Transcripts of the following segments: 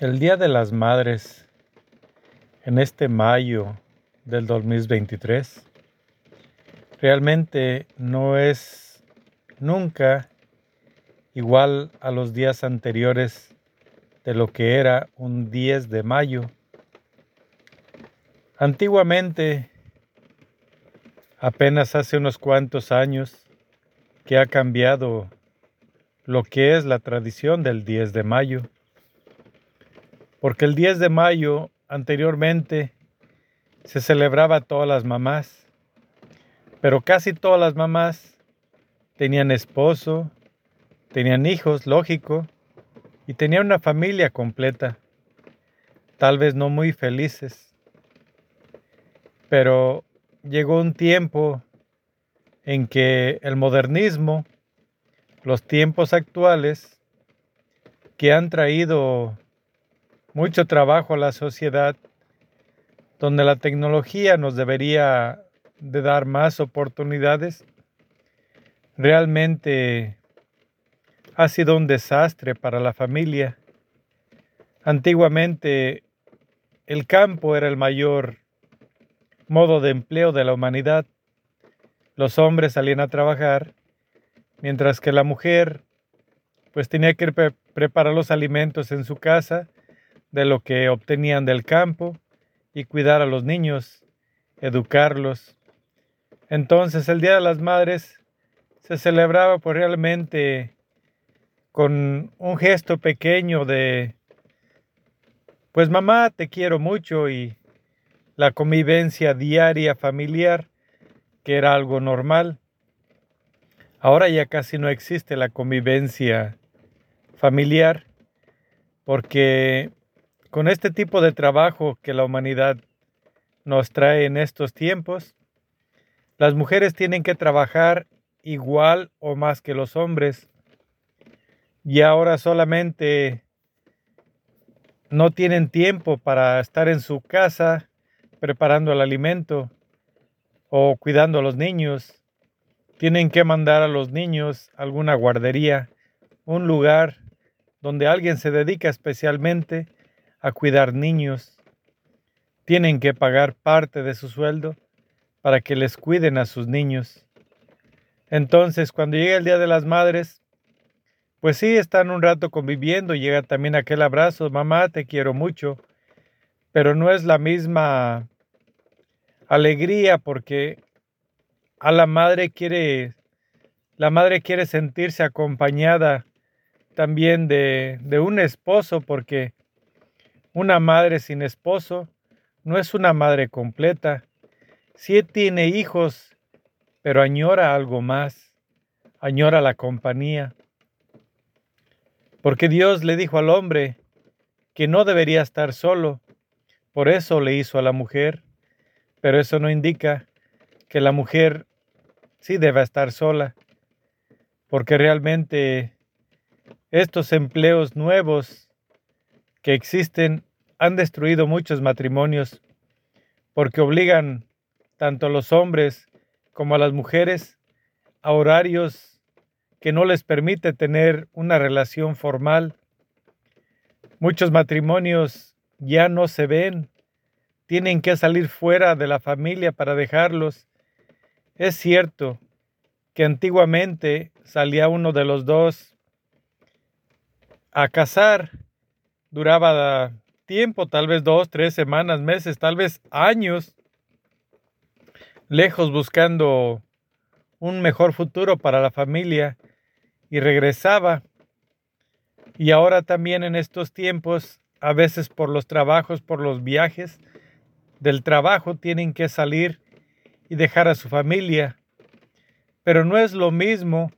El Día de las Madres en este mayo del 2023 realmente no es nunca igual a los días anteriores de lo que era un 10 de mayo. Antiguamente, apenas hace unos cuantos años, que ha cambiado lo que es la tradición del 10 de mayo porque el 10 de mayo anteriormente se celebraba a todas las mamás, pero casi todas las mamás tenían esposo, tenían hijos, lógico, y tenían una familia completa, tal vez no muy felices. Pero llegó un tiempo en que el modernismo, los tiempos actuales, que han traído mucho trabajo a la sociedad, donde la tecnología nos debería de dar más oportunidades, realmente ha sido un desastre para la familia. Antiguamente el campo era el mayor modo de empleo de la humanidad. Los hombres salían a trabajar, mientras que la mujer pues tenía que preparar los alimentos en su casa de lo que obtenían del campo y cuidar a los niños, educarlos. Entonces el Día de las Madres se celebraba pues realmente con un gesto pequeño de, pues mamá, te quiero mucho y la convivencia diaria familiar, que era algo normal. Ahora ya casi no existe la convivencia familiar porque con este tipo de trabajo que la humanidad nos trae en estos tiempos, las mujeres tienen que trabajar igual o más que los hombres y ahora solamente no tienen tiempo para estar en su casa preparando el alimento o cuidando a los niños. Tienen que mandar a los niños a alguna guardería, un lugar donde alguien se dedica especialmente a cuidar niños, tienen que pagar parte de su sueldo para que les cuiden a sus niños. Entonces, cuando llega el Día de las Madres, pues sí, están un rato conviviendo, llega también aquel abrazo, mamá, te quiero mucho, pero no es la misma alegría porque a la madre quiere, la madre quiere sentirse acompañada también de, de un esposo porque una madre sin esposo no es una madre completa. Sí tiene hijos, pero añora algo más, añora la compañía. Porque Dios le dijo al hombre que no debería estar solo, por eso le hizo a la mujer, pero eso no indica que la mujer sí deba estar sola, porque realmente estos empleos nuevos que existen han destruido muchos matrimonios porque obligan tanto a los hombres como a las mujeres a horarios que no les permite tener una relación formal. Muchos matrimonios ya no se ven, tienen que salir fuera de la familia para dejarlos. Es cierto que antiguamente salía uno de los dos a casar, duraba tiempo, tal vez dos, tres semanas, meses, tal vez años, lejos buscando un mejor futuro para la familia y regresaba. Y ahora también en estos tiempos, a veces por los trabajos, por los viajes del trabajo, tienen que salir y dejar a su familia. Pero no es lo mismo,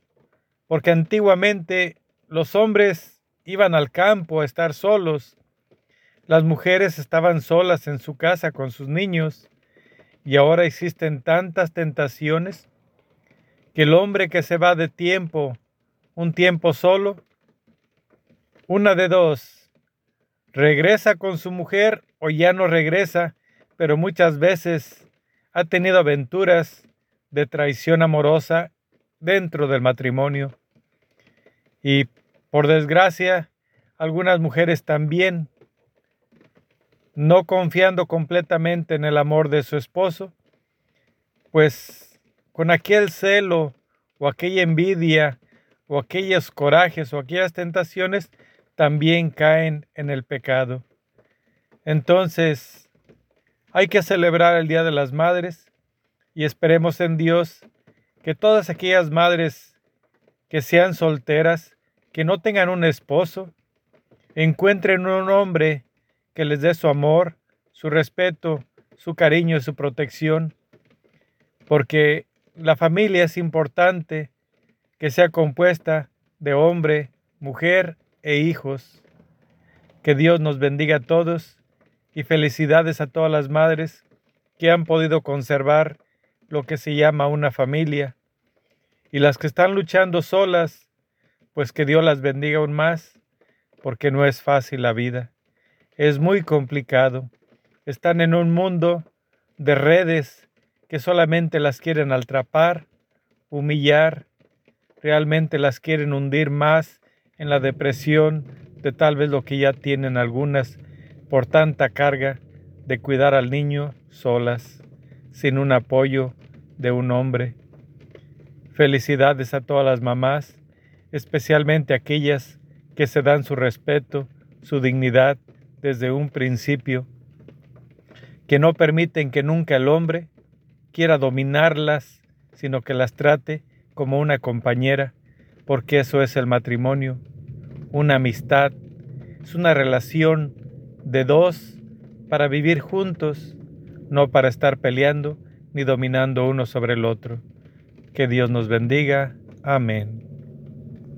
porque antiguamente los hombres iban al campo a estar solos las mujeres estaban solas en su casa con sus niños y ahora existen tantas tentaciones que el hombre que se va de tiempo, un tiempo solo, una de dos, regresa con su mujer o ya no regresa, pero muchas veces ha tenido aventuras de traición amorosa dentro del matrimonio. Y por desgracia, algunas mujeres también no confiando completamente en el amor de su esposo, pues con aquel celo o aquella envidia o aquellos corajes o aquellas tentaciones también caen en el pecado. Entonces, hay que celebrar el Día de las Madres y esperemos en Dios que todas aquellas madres que sean solteras, que no tengan un esposo, encuentren un hombre que les dé su amor, su respeto, su cariño y su protección, porque la familia es importante que sea compuesta de hombre, mujer e hijos. Que Dios nos bendiga a todos y felicidades a todas las madres que han podido conservar lo que se llama una familia. Y las que están luchando solas, pues que Dios las bendiga aún más, porque no es fácil la vida. Es muy complicado. Están en un mundo de redes que solamente las quieren atrapar, humillar, realmente las quieren hundir más en la depresión de tal vez lo que ya tienen algunas por tanta carga de cuidar al niño solas, sin un apoyo de un hombre. Felicidades a todas las mamás, especialmente aquellas que se dan su respeto, su dignidad desde un principio, que no permiten que nunca el hombre quiera dominarlas, sino que las trate como una compañera, porque eso es el matrimonio, una amistad, es una relación de dos para vivir juntos, no para estar peleando ni dominando uno sobre el otro. Que Dios nos bendiga. Amén.